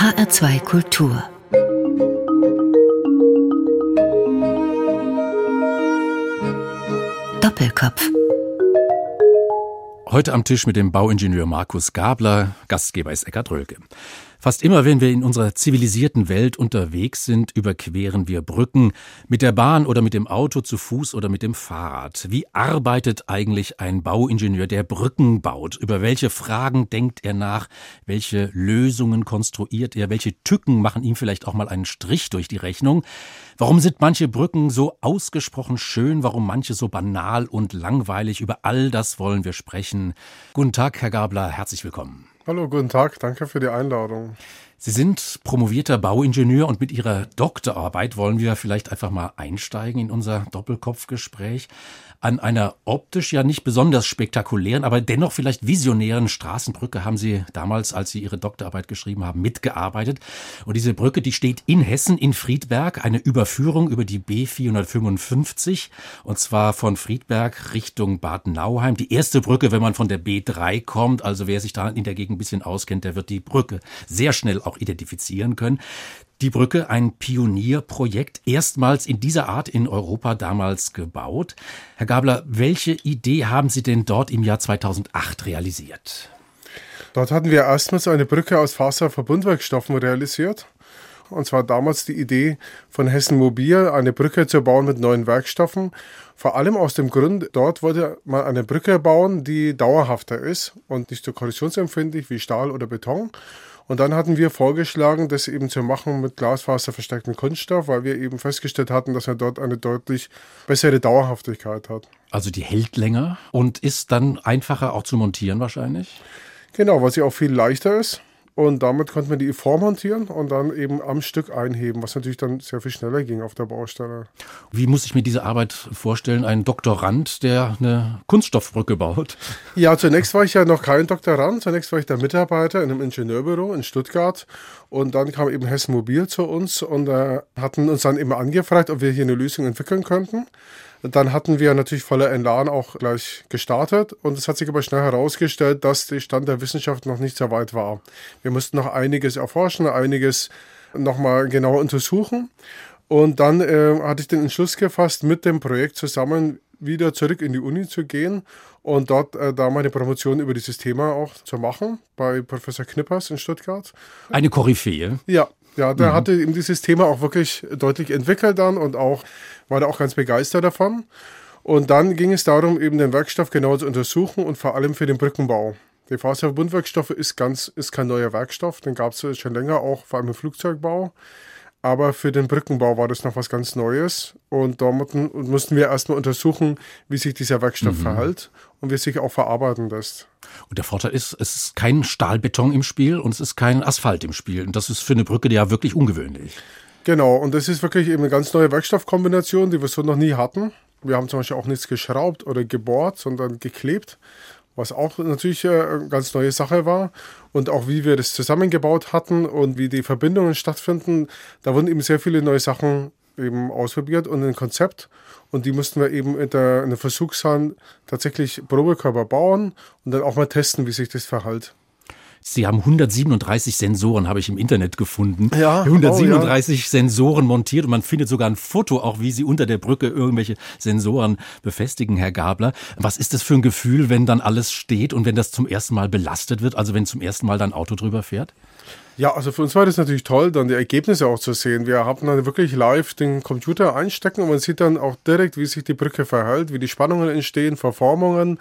HR2 Kultur. Doppelkopf. Heute am Tisch mit dem Bauingenieur Markus Gabler, Gastgeber ist Eckhard Rölke. Fast immer, wenn wir in unserer zivilisierten Welt unterwegs sind, überqueren wir Brücken mit der Bahn oder mit dem Auto, zu Fuß oder mit dem Fahrrad. Wie arbeitet eigentlich ein Bauingenieur, der Brücken baut? Über welche Fragen denkt er nach? Welche Lösungen konstruiert er? Welche Tücken machen ihm vielleicht auch mal einen Strich durch die Rechnung? Warum sind manche Brücken so ausgesprochen schön? Warum manche so banal und langweilig? Über all das wollen wir sprechen. Guten Tag, Herr Gabler, herzlich willkommen. Hallo, guten Tag, danke für die Einladung. Sie sind promovierter Bauingenieur und mit Ihrer Doktorarbeit wollen wir vielleicht einfach mal einsteigen in unser Doppelkopfgespräch an einer optisch ja nicht besonders spektakulären, aber dennoch vielleicht visionären Straßenbrücke haben Sie damals, als Sie Ihre Doktorarbeit geschrieben haben, mitgearbeitet. Und diese Brücke, die steht in Hessen, in Friedberg, eine Überführung über die B455, und zwar von Friedberg Richtung Bad Nauheim. Die erste Brücke, wenn man von der B3 kommt, also wer sich da in der Gegend ein bisschen auskennt, der wird die Brücke sehr schnell auch identifizieren können. Die Brücke, ein Pionierprojekt, erstmals in dieser Art in Europa damals gebaut. Herr Gabler, welche Idee haben Sie denn dort im Jahr 2008 realisiert? Dort hatten wir erstmals eine Brücke aus Faserverbundwerkstoffen realisiert. Und zwar damals die Idee von Hessen Mobil, eine Brücke zu bauen mit neuen Werkstoffen. Vor allem aus dem Grund, dort wollte man eine Brücke bauen, die dauerhafter ist und nicht so korrosionsempfindlich wie Stahl oder Beton. Und dann hatten wir vorgeschlagen, das eben zu machen mit glasfaserverstärktem Kunststoff, weil wir eben festgestellt hatten, dass er dort eine deutlich bessere Dauerhaftigkeit hat. Also die hält länger und ist dann einfacher auch zu montieren wahrscheinlich? Genau, weil sie auch viel leichter ist. Und damit konnte man die vormontieren und dann eben am Stück einheben, was natürlich dann sehr viel schneller ging auf der Baustelle. Wie muss ich mir diese Arbeit vorstellen? Ein Doktorand, der eine Kunststoffbrücke baut? Ja, zunächst war ich ja noch kein Doktorand. Zunächst war ich der Mitarbeiter in einem Ingenieurbüro in Stuttgart. Und dann kam eben Hessen Mobil zu uns und äh, hatten uns dann immer angefragt, ob wir hier eine Lösung entwickeln könnten. Dann hatten wir natürlich voller Elan auch gleich gestartet und es hat sich aber schnell herausgestellt, dass der Stand der Wissenschaft noch nicht so weit war. Wir mussten noch einiges erforschen, einiges nochmal genauer untersuchen und dann äh, hatte ich den Entschluss gefasst, mit dem Projekt zusammen wieder zurück in die Uni zu gehen und dort äh, da meine Promotion über dieses Thema auch zu machen bei Professor Knippers in Stuttgart. Eine Koryphäe. Ja, ja, der mhm. hatte eben dieses Thema auch wirklich deutlich entwickelt dann und auch war da auch ganz begeistert davon. Und dann ging es darum, eben den Werkstoff genau zu untersuchen und vor allem für den Brückenbau. Der Faserverbundwerkstoff ist ganz, ist kein neuer Werkstoff, den gab es schon länger auch, vor allem im Flugzeugbau. Aber für den Brückenbau war das noch was ganz Neues. Und da mussten wir erstmal untersuchen, wie sich dieser Werkstoff mhm. verhält und wie es sich auch verarbeiten lässt. Und der Vorteil ist, es ist kein Stahlbeton im Spiel und es ist kein Asphalt im Spiel. Und das ist für eine Brücke ja wirklich ungewöhnlich. Genau, und das ist wirklich eben eine ganz neue Werkstoffkombination, die wir so noch nie hatten. Wir haben zum Beispiel auch nichts geschraubt oder gebohrt, sondern geklebt, was auch natürlich eine ganz neue Sache war. Und auch wie wir das zusammengebaut hatten und wie die Verbindungen stattfinden, da wurden eben sehr viele neue Sachen eben ausprobiert und ein Konzept. Und die mussten wir eben in der, in der Versuchshalle tatsächlich Probekörper bauen und dann auch mal testen, wie sich das verhält. Sie haben 137 Sensoren, habe ich im Internet gefunden. Ja, 137 oh, ja. Sensoren montiert und man findet sogar ein Foto, auch wie Sie unter der Brücke irgendwelche Sensoren befestigen, Herr Gabler. Was ist das für ein Gefühl, wenn dann alles steht und wenn das zum ersten Mal belastet wird, also wenn zum ersten Mal dein Auto drüber fährt? Ja, also für uns war das natürlich toll, dann die Ergebnisse auch zu sehen. Wir haben dann wirklich live den Computer einstecken und man sieht dann auch direkt, wie sich die Brücke verhält, wie die Spannungen entstehen, Verformungen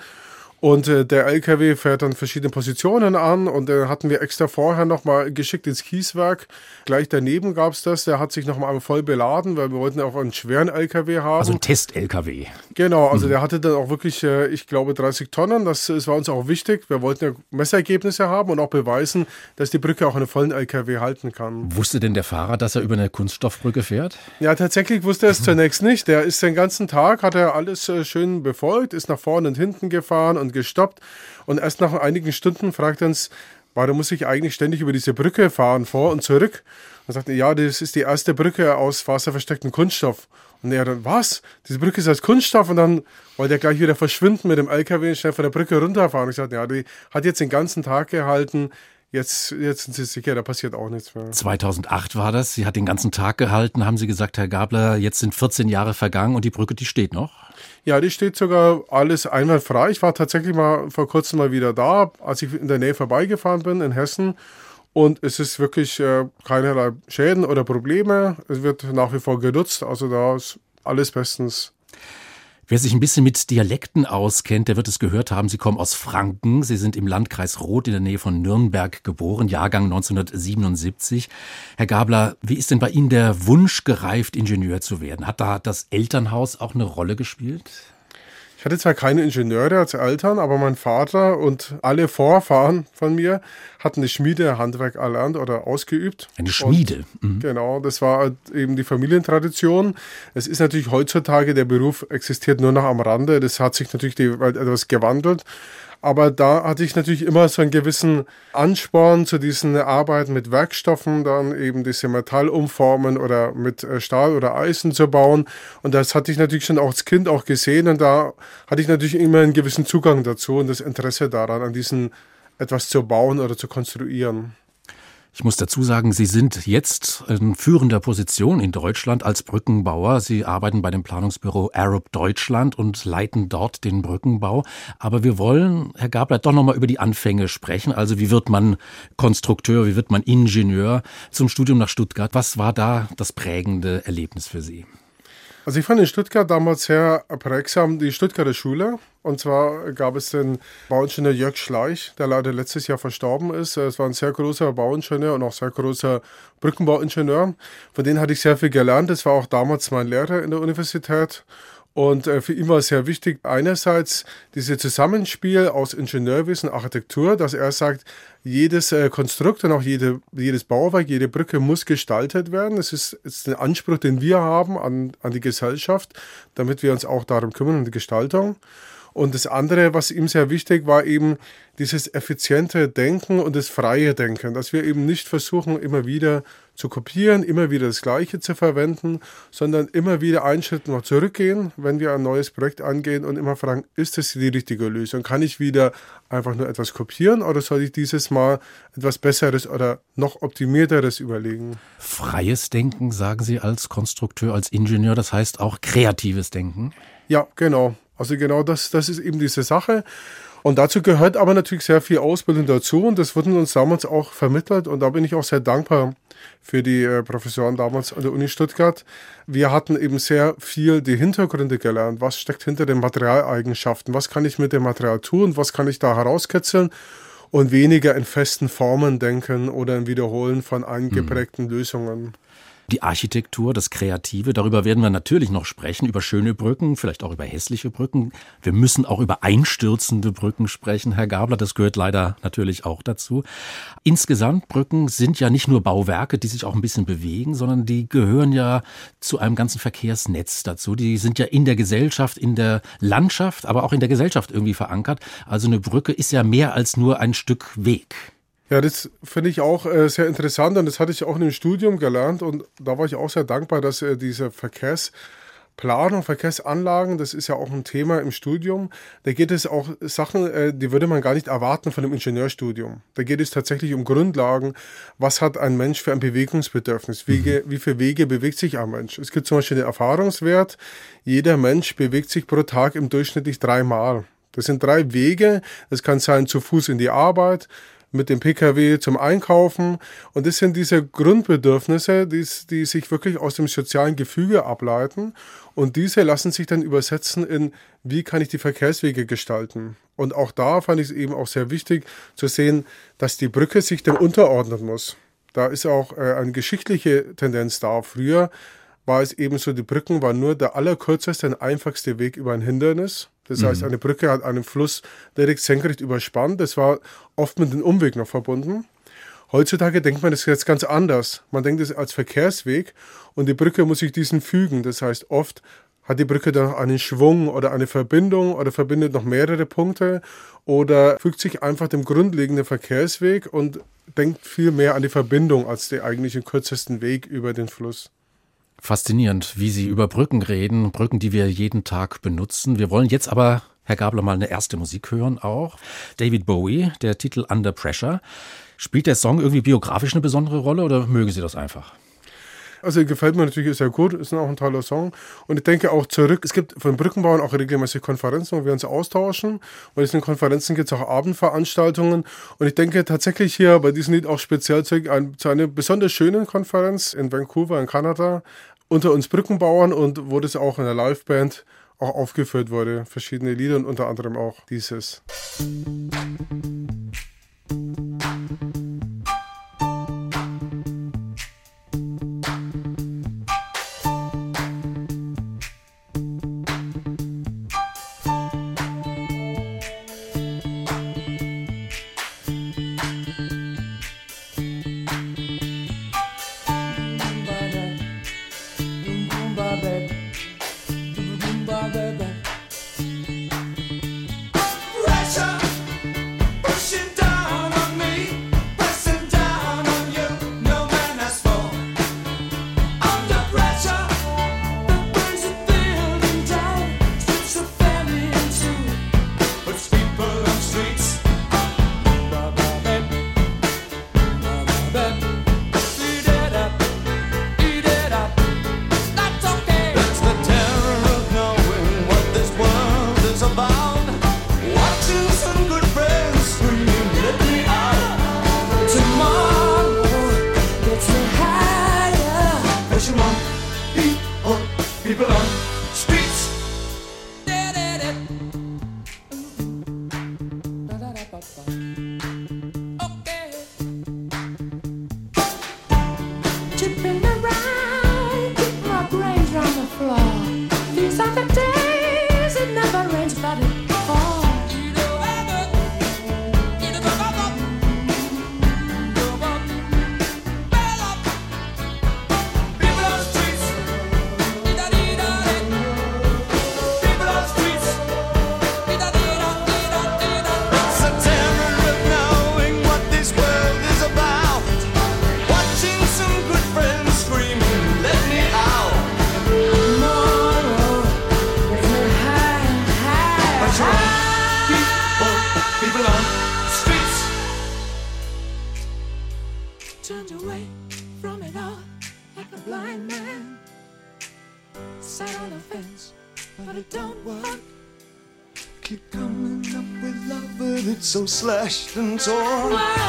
und äh, der LKW fährt dann verschiedene Positionen an und dann äh, hatten wir extra vorher nochmal geschickt ins Kieswerk. Gleich daneben gab es das, der hat sich nochmal voll beladen, weil wir wollten auch einen schweren LKW haben. Also ein Test-LKW. Genau, also mhm. der hatte dann auch wirklich, äh, ich glaube, 30 Tonnen. Das, das war uns auch wichtig. Wir wollten ja Messergebnisse haben und auch beweisen, dass die Brücke auch einen vollen LKW halten kann. Wusste denn der Fahrer, dass er über eine Kunststoffbrücke fährt? Ja, tatsächlich wusste er es zunächst nicht. Der ist den ganzen Tag, hat er alles äh, schön befolgt, ist nach vorne und hinten gefahren und gestoppt. Und erst nach einigen Stunden fragt er uns, warum muss ich eigentlich ständig über diese Brücke fahren, vor und zurück? Und sagt ja, das ist die erste Brücke aus wasserverstecktem Kunststoff. Und er dann, was? Diese Brücke ist aus Kunststoff? Und dann wollte er gleich wieder verschwinden mit dem LKW und schnell von der Brücke runterfahren. Und ich sagte, ja, die hat jetzt den ganzen Tag gehalten, Jetzt, jetzt sind Sie sicher, da passiert auch nichts mehr. 2008 war das. Sie hat den ganzen Tag gehalten, haben Sie gesagt, Herr Gabler, jetzt sind 14 Jahre vergangen und die Brücke, die steht noch? Ja, die steht sogar alles einwandfrei. Ich war tatsächlich mal vor kurzem mal wieder da, als ich in der Nähe vorbeigefahren bin in Hessen. Und es ist wirklich äh, keinerlei Schäden oder Probleme. Es wird nach wie vor genutzt. Also da ist alles bestens. Wer sich ein bisschen mit Dialekten auskennt, der wird es gehört haben. Sie kommen aus Franken. Sie sind im Landkreis Roth in der Nähe von Nürnberg geboren, Jahrgang 1977. Herr Gabler, wie ist denn bei Ihnen der Wunsch gereift, Ingenieur zu werden? Hat da das Elternhaus auch eine Rolle gespielt? Ich hatte zwar keine Ingenieure als Eltern, aber mein Vater und alle Vorfahren von mir hatten eine Schmiedehandwerk erlernt oder ausgeübt. Eine Schmiede. Mhm. Genau, das war halt eben die Familientradition. Es ist natürlich heutzutage, der Beruf existiert nur noch am Rande. Das hat sich natürlich die Welt etwas gewandelt. Aber da hatte ich natürlich immer so einen gewissen Ansporn zu diesen Arbeiten mit Werkstoffen, dann eben diese Metall umformen oder mit äh, Stahl oder Eisen zu bauen. Und das hatte ich natürlich schon auch als Kind auch gesehen und da hatte ich natürlich immer einen gewissen Zugang dazu und das Interesse daran, an diesen etwas zu bauen oder zu konstruieren. Ich muss dazu sagen, Sie sind jetzt in führender Position in Deutschland als Brückenbauer. Sie arbeiten bei dem Planungsbüro Arab Deutschland und leiten dort den Brückenbau. Aber wir wollen, Herr Gabler, doch nochmal über die Anfänge sprechen. Also wie wird man Konstrukteur, wie wird man Ingenieur zum Studium nach Stuttgart? Was war da das prägende Erlebnis für Sie? Also ich fand in Stuttgart damals sehr prägsam die Stuttgarter Schule. Und zwar gab es den Bauingenieur Jörg Schleich, der leider letztes Jahr verstorben ist. Es war ein sehr großer Bauingenieur und auch sehr großer Brückenbauingenieur. Von denen hatte ich sehr viel gelernt. Das war auch damals mein Lehrer in der Universität. Und äh, für ihn war es sehr wichtig, einerseits dieses Zusammenspiel aus Ingenieurwissen, Architektur, dass er sagt, jedes äh, Konstrukt und auch jede, jedes Bauwerk, jede Brücke muss gestaltet werden. Es ist, ist ein Anspruch, den wir haben an, an die Gesellschaft, damit wir uns auch darum kümmern, um die Gestaltung. Und das andere, was ihm sehr wichtig war, eben dieses effiziente Denken und das freie Denken, dass wir eben nicht versuchen, immer wieder zu kopieren, immer wieder das Gleiche zu verwenden, sondern immer wieder einen Schritt noch zurückgehen, wenn wir ein neues Projekt angehen und immer fragen, ist das die richtige Lösung? Kann ich wieder einfach nur etwas kopieren oder soll ich dieses Mal etwas Besseres oder noch optimierteres überlegen? Freies Denken, sagen Sie als Konstrukteur, als Ingenieur, das heißt auch kreatives Denken? Ja, genau. Also genau das, das ist eben diese Sache. Und dazu gehört aber natürlich sehr viel Ausbildung dazu und das wurden uns damals auch vermittelt und da bin ich auch sehr dankbar für die äh, Professoren damals an der Uni Stuttgart. Wir hatten eben sehr viel die Hintergründe gelernt. Was steckt hinter den Materialeigenschaften? Was kann ich mit dem Material tun? Was kann ich da herauskitzeln? Und weniger in festen Formen denken oder im Wiederholen von eingeprägten mhm. Lösungen die Architektur, das Kreative. Darüber werden wir natürlich noch sprechen, über schöne Brücken, vielleicht auch über hässliche Brücken. Wir müssen auch über einstürzende Brücken sprechen, Herr Gabler. Das gehört leider natürlich auch dazu. Insgesamt Brücken sind ja nicht nur Bauwerke, die sich auch ein bisschen bewegen, sondern die gehören ja zu einem ganzen Verkehrsnetz dazu. Die sind ja in der Gesellschaft, in der Landschaft, aber auch in der Gesellschaft irgendwie verankert. Also eine Brücke ist ja mehr als nur ein Stück Weg. Ja, das finde ich auch äh, sehr interessant und das hatte ich auch in dem Studium gelernt und da war ich auch sehr dankbar, dass äh, diese Verkehrsplanung, Verkehrsanlagen, das ist ja auch ein Thema im Studium. Da geht es auch Sachen, äh, die würde man gar nicht erwarten von einem Ingenieurstudium. Da geht es tatsächlich um Grundlagen. Was hat ein Mensch für ein Bewegungsbedürfnis? Wege, mhm. Wie viele Wege bewegt sich ein Mensch? Es gibt zum Beispiel den Erfahrungswert. Jeder Mensch bewegt sich pro Tag im Durchschnittlich dreimal. Das sind drei Wege. Das kann sein zu Fuß in die Arbeit, mit dem Pkw zum Einkaufen. Und das sind diese Grundbedürfnisse, die, die sich wirklich aus dem sozialen Gefüge ableiten. Und diese lassen sich dann übersetzen in, wie kann ich die Verkehrswege gestalten. Und auch da fand ich es eben auch sehr wichtig zu sehen, dass die Brücke sich dem unterordnen muss. Da ist auch äh, eine geschichtliche Tendenz da. Früher war es eben so, die Brücken waren nur der allerkürzeste und einfachste Weg über ein Hindernis. Das mhm. heißt, eine Brücke hat einen Fluss direkt senkrecht überspannt. Das war oft mit einem Umweg noch verbunden. Heutzutage denkt man das jetzt ganz anders. Man denkt es als Verkehrsweg und die Brücke muss sich diesen fügen. Das heißt, oft hat die Brücke dann einen Schwung oder eine Verbindung oder verbindet noch mehrere Punkte oder fügt sich einfach dem grundlegenden Verkehrsweg und denkt viel mehr an die Verbindung als den eigentlichen kürzesten Weg über den Fluss. Faszinierend, wie Sie über Brücken reden, Brücken, die wir jeden Tag benutzen. Wir wollen jetzt aber Herr Gabler, mal eine erste Musik hören auch. David Bowie, der Titel Under Pressure. Spielt der Song irgendwie biografisch eine besondere Rolle oder mögen Sie das einfach? Also gefällt mir natürlich sehr gut, ist auch ein toller Song. Und ich denke auch zurück, es gibt von Brückenbauern auch regelmäßig Konferenzen, wo wir uns austauschen. Und in diesen Konferenzen gibt es auch Abendveranstaltungen. Und ich denke tatsächlich hier bei diesem Lied auch speziell zu einer besonders schönen Konferenz in Vancouver in Kanada unter uns Brückenbauern und wo das auch in der Liveband auch aufgeführt wurde. Verschiedene Lieder und unter anderem auch dieses. so slashed and torn.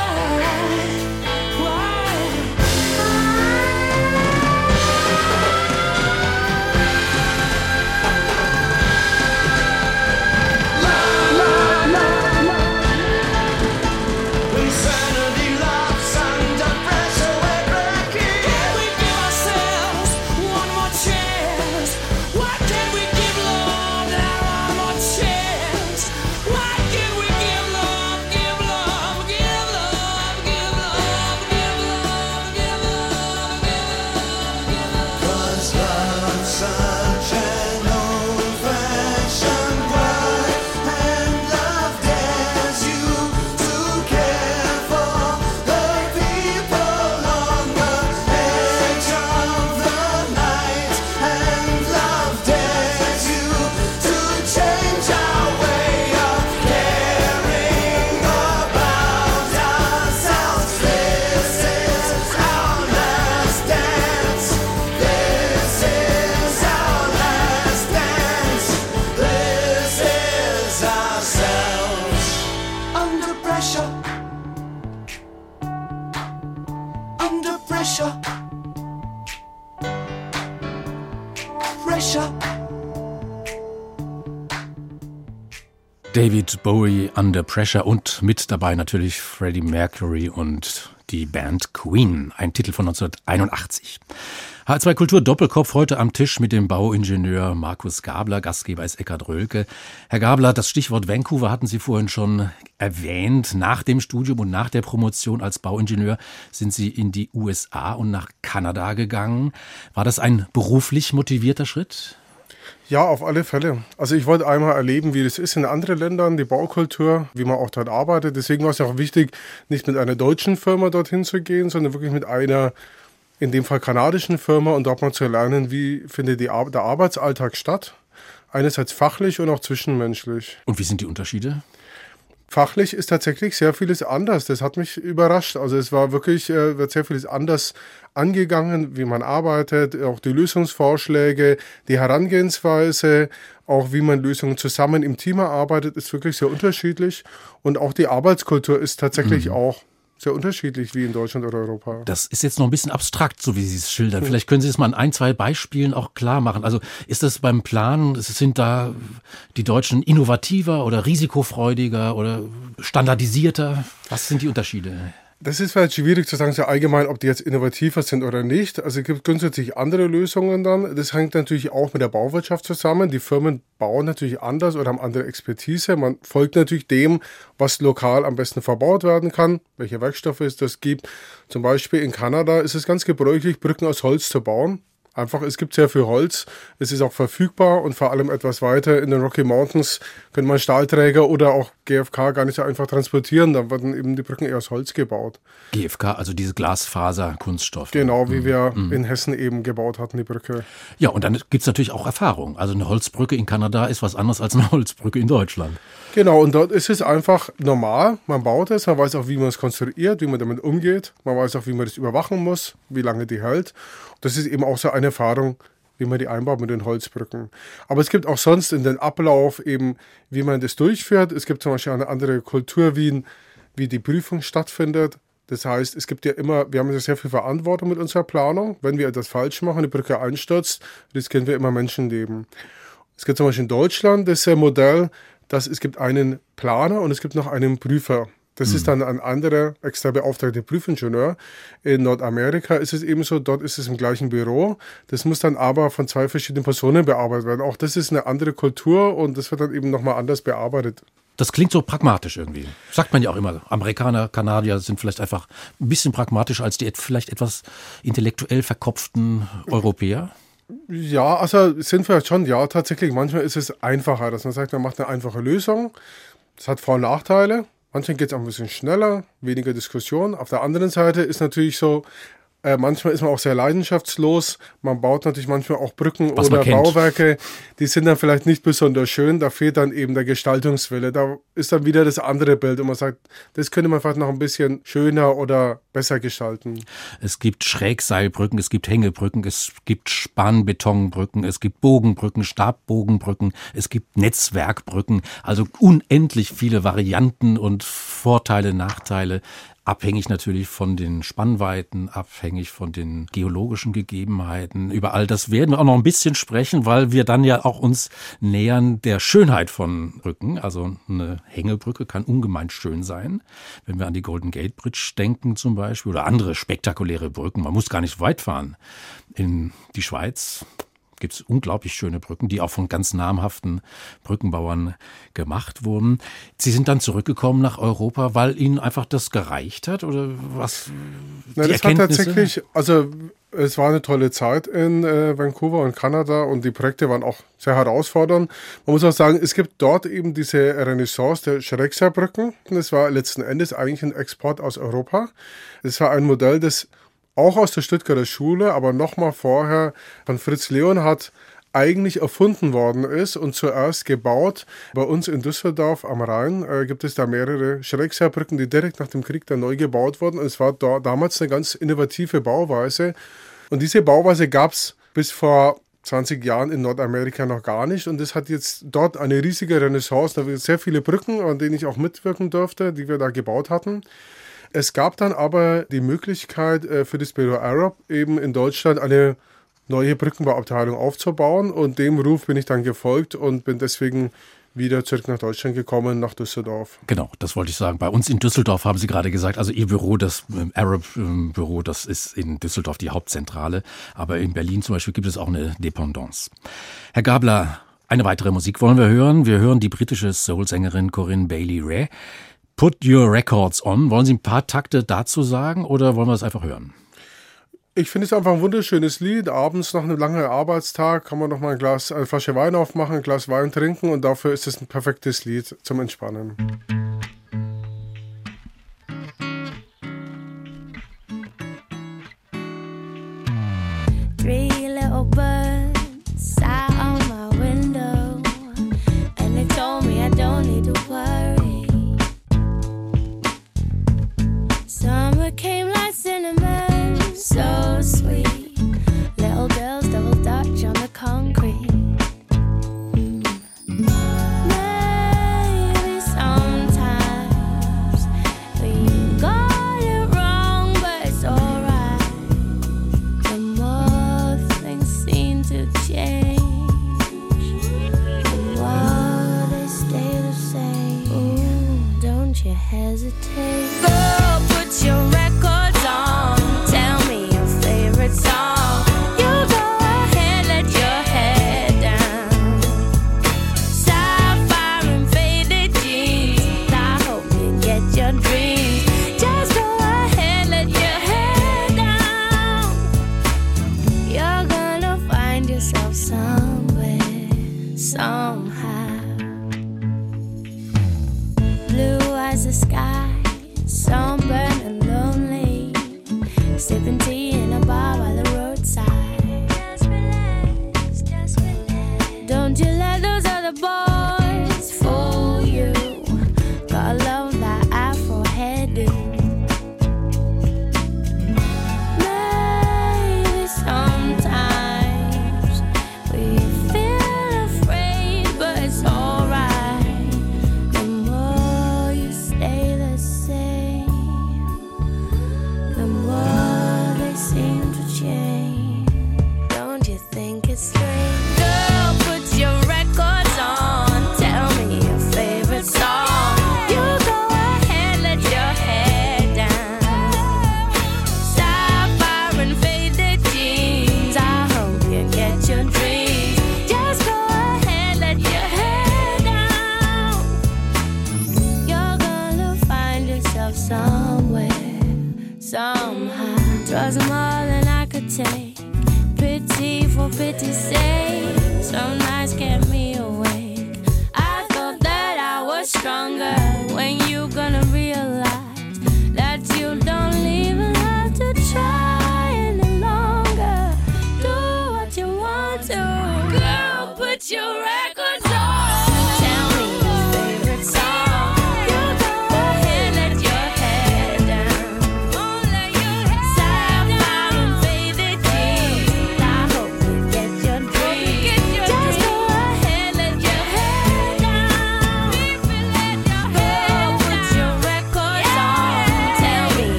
Bowie Under Pressure und mit dabei natürlich Freddie Mercury und die Band Queen, ein Titel von 1981. H2 Kultur Doppelkopf heute am Tisch mit dem Bauingenieur Markus Gabler, Gastgeber ist Eckhard Rölke. Herr Gabler, das Stichwort Vancouver hatten Sie vorhin schon erwähnt. Nach dem Studium und nach der Promotion als Bauingenieur sind Sie in die USA und nach Kanada gegangen. War das ein beruflich motivierter Schritt? Ja, auf alle Fälle. Also ich wollte einmal erleben, wie das ist in anderen Ländern, die Baukultur, wie man auch dort arbeitet. Deswegen war es auch wichtig, nicht mit einer deutschen Firma dorthin zu gehen, sondern wirklich mit einer, in dem Fall kanadischen Firma und dort mal zu lernen, wie findet Ar der Arbeitsalltag statt. einerseits fachlich und auch zwischenmenschlich. Und wie sind die Unterschiede? Fachlich ist tatsächlich sehr vieles anders. Das hat mich überrascht. Also es war wirklich, äh, wird sehr vieles anders angegangen, wie man arbeitet, auch die Lösungsvorschläge, die Herangehensweise, auch wie man Lösungen zusammen im Team erarbeitet, ist wirklich sehr unterschiedlich. Und auch die Arbeitskultur ist tatsächlich mhm. auch sehr unterschiedlich wie in Deutschland oder Europa. Das ist jetzt noch ein bisschen abstrakt, so wie Sie es schildern. Vielleicht können Sie es mal in ein, zwei Beispielen auch klar machen. Also ist das beim Planen, sind da die Deutschen innovativer oder risikofreudiger oder standardisierter? Was sind die Unterschiede? Das ist vielleicht schwierig zu sagen, sehr allgemein, ob die jetzt innovativer sind oder nicht. Also es gibt grundsätzlich andere Lösungen dann. Das hängt natürlich auch mit der Bauwirtschaft zusammen. Die Firmen bauen natürlich anders oder haben andere Expertise. Man folgt natürlich dem, was lokal am besten verbaut werden kann, welche Werkstoffe es das gibt. Zum Beispiel in Kanada ist es ganz gebräuchlich, Brücken aus Holz zu bauen. Einfach, es gibt sehr viel Holz, es ist auch verfügbar und vor allem etwas weiter in den Rocky Mountains können man Stahlträger oder auch GFK gar nicht so einfach transportieren. Da werden eben die Brücken eher aus Holz gebaut. GFK, also diese Glasfaser-Kunststoff. Genau, wie mhm. wir mhm. in Hessen eben gebaut hatten, die Brücke. Ja, und dann gibt es natürlich auch Erfahrung. Also eine Holzbrücke in Kanada ist was anderes als eine Holzbrücke in Deutschland. Genau, und dort ist es einfach normal. Man baut es, man weiß auch, wie man es konstruiert, wie man damit umgeht. Man weiß auch, wie man das überwachen muss, wie lange die hält. Das ist eben auch so eine Erfahrung, wie man die einbaut mit den Holzbrücken. Aber es gibt auch sonst in den Ablauf eben, wie man das durchführt. Es gibt zum Beispiel eine andere Kultur, wie, wie die Prüfung stattfindet. Das heißt, es gibt ja immer, wir haben ja sehr viel Verantwortung mit unserer Planung. Wenn wir etwas falsch machen, die Brücke einstürzt, riskieren wir immer Menschenleben. Es gibt zum Beispiel in Deutschland das Modell, dass es gibt einen Planer und es gibt noch einen Prüfer. Das mhm. ist dann ein anderer extra beauftragter Prüfingenieur. In Nordamerika ist es ebenso, dort ist es im gleichen Büro. Das muss dann aber von zwei verschiedenen Personen bearbeitet werden. Auch das ist eine andere Kultur und das wird dann eben nochmal anders bearbeitet. Das klingt so pragmatisch irgendwie. Sagt man ja auch immer. Amerikaner, Kanadier sind vielleicht einfach ein bisschen pragmatischer als die vielleicht etwas intellektuell verkopften Europäer. Ja, also sind vielleicht schon, ja, tatsächlich. Manchmal ist es einfacher, dass man sagt, man macht eine einfache Lösung. Das hat Vor- und Nachteile. Manchmal geht es auch ein bisschen schneller, weniger Diskussion. Auf der anderen Seite ist natürlich so, äh, manchmal ist man auch sehr leidenschaftslos. Man baut natürlich manchmal auch Brücken Was oder Bauwerke, die sind dann vielleicht nicht besonders schön. Da fehlt dann eben der Gestaltungswille. Da ist dann wieder das andere Bild und man sagt, das könnte man vielleicht noch ein bisschen schöner oder besser gestalten. Es gibt Schrägseilbrücken, es gibt Hängebrücken, es gibt Spanbetonbrücken, es gibt Bogenbrücken, Stabbogenbrücken, es gibt Netzwerkbrücken. Also unendlich viele Varianten und Vorteile, Nachteile abhängig natürlich von den Spannweiten, abhängig von den geologischen Gegebenheiten. Über all das werden wir auch noch ein bisschen sprechen, weil wir dann ja auch uns nähern der Schönheit von Brücken. Also eine Hängebrücke kann ungemein schön sein. Wenn wir an die Golden Gate Bridge denken zum Beispiel oder andere spektakuläre Brücken. Man muss gar nicht weit fahren. In die Schweiz gibt es unglaublich schöne Brücken, die auch von ganz namhaften Brückenbauern gemacht wurden. Sie sind dann zurückgekommen nach Europa, weil Ihnen einfach das gereicht hat oder was? Na, das hat tatsächlich, also es war eine tolle Zeit in äh, Vancouver und Kanada und die Projekte waren auch sehr herausfordernd. Man muss auch sagen, es gibt dort eben diese Renaissance der Schreckserbrücken. Das war letzten Endes eigentlich ein Export aus Europa. Es war ein Modell, das auch aus der Stuttgarter Schule, aber nochmal vorher von Fritz Leonhardt eigentlich erfunden worden ist und zuerst gebaut. Bei uns in Düsseldorf am Rhein äh, gibt es da mehrere Schrägseilbrücken, die direkt nach dem Krieg dann neu gebaut wurden. Und es war da, damals eine ganz innovative Bauweise. Und diese Bauweise gab es bis vor 20 Jahren in Nordamerika noch gar nicht. Und das hat jetzt dort eine riesige Renaissance. Da sind sehr viele Brücken, an denen ich auch mitwirken durfte, die wir da gebaut hatten. Es gab dann aber die Möglichkeit äh, für das Büro Arab eben in Deutschland eine neue Brückenbauabteilung aufzubauen und dem Ruf bin ich dann gefolgt und bin deswegen wieder zurück nach Deutschland gekommen, nach Düsseldorf. Genau, das wollte ich sagen. Bei uns in Düsseldorf haben Sie gerade gesagt, also Ihr Büro, das ähm, Arab-Büro, das ist in Düsseldorf die Hauptzentrale. Aber in Berlin zum Beispiel gibt es auch eine Dependance. Herr Gabler, eine weitere Musik wollen wir hören. Wir hören die britische Soul-Sängerin Corinne Bailey Ray. Put Your Records On. Wollen Sie ein paar Takte dazu sagen oder wollen wir es einfach hören? Ich finde es einfach ein wunderschönes Lied. Abends nach einem langen Arbeitstag kann man noch mal ein Glas, eine Flasche Wein aufmachen, ein Glas Wein trinken und dafür ist es ein perfektes Lied zum Entspannen.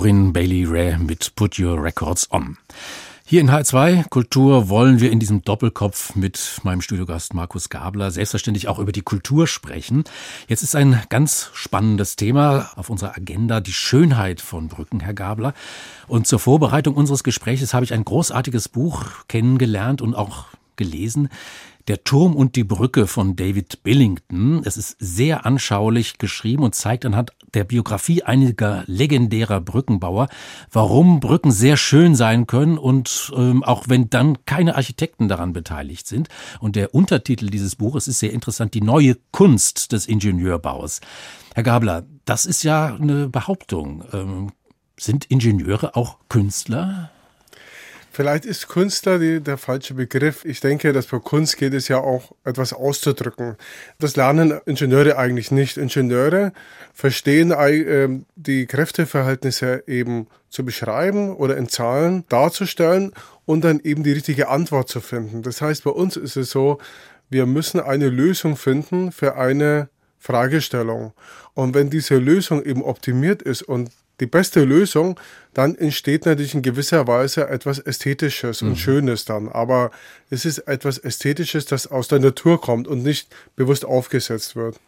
Corinne Bailey Ray mit Put Your Records On. Hier in H2 Kultur wollen wir in diesem Doppelkopf mit meinem Studiogast Markus Gabler selbstverständlich auch über die Kultur sprechen. Jetzt ist ein ganz spannendes Thema auf unserer Agenda, die Schönheit von Brücken, Herr Gabler. Und zur Vorbereitung unseres Gespräches habe ich ein großartiges Buch kennengelernt und auch gelesen. Der Turm und die Brücke von David Billington. Es ist sehr anschaulich geschrieben und zeigt anhand der Biografie einiger legendärer Brückenbauer, warum Brücken sehr schön sein können und ähm, auch wenn dann keine Architekten daran beteiligt sind. Und der Untertitel dieses Buches ist sehr interessant, die neue Kunst des Ingenieurbaus. Herr Gabler, das ist ja eine Behauptung. Ähm, sind Ingenieure auch Künstler? Vielleicht ist Künstler die, der falsche Begriff. Ich denke, dass bei Kunst geht es ja auch etwas auszudrücken. Das lernen Ingenieure eigentlich nicht. Ingenieure verstehen äh, die Kräfteverhältnisse eben zu beschreiben oder in Zahlen darzustellen und dann eben die richtige Antwort zu finden. Das heißt, bei uns ist es so, wir müssen eine Lösung finden für eine Fragestellung. Und wenn diese Lösung eben optimiert ist und die beste Lösung, dann entsteht natürlich in gewisser Weise etwas Ästhetisches und Schönes dann. Aber es ist etwas Ästhetisches, das aus der Natur kommt und nicht bewusst aufgesetzt wird.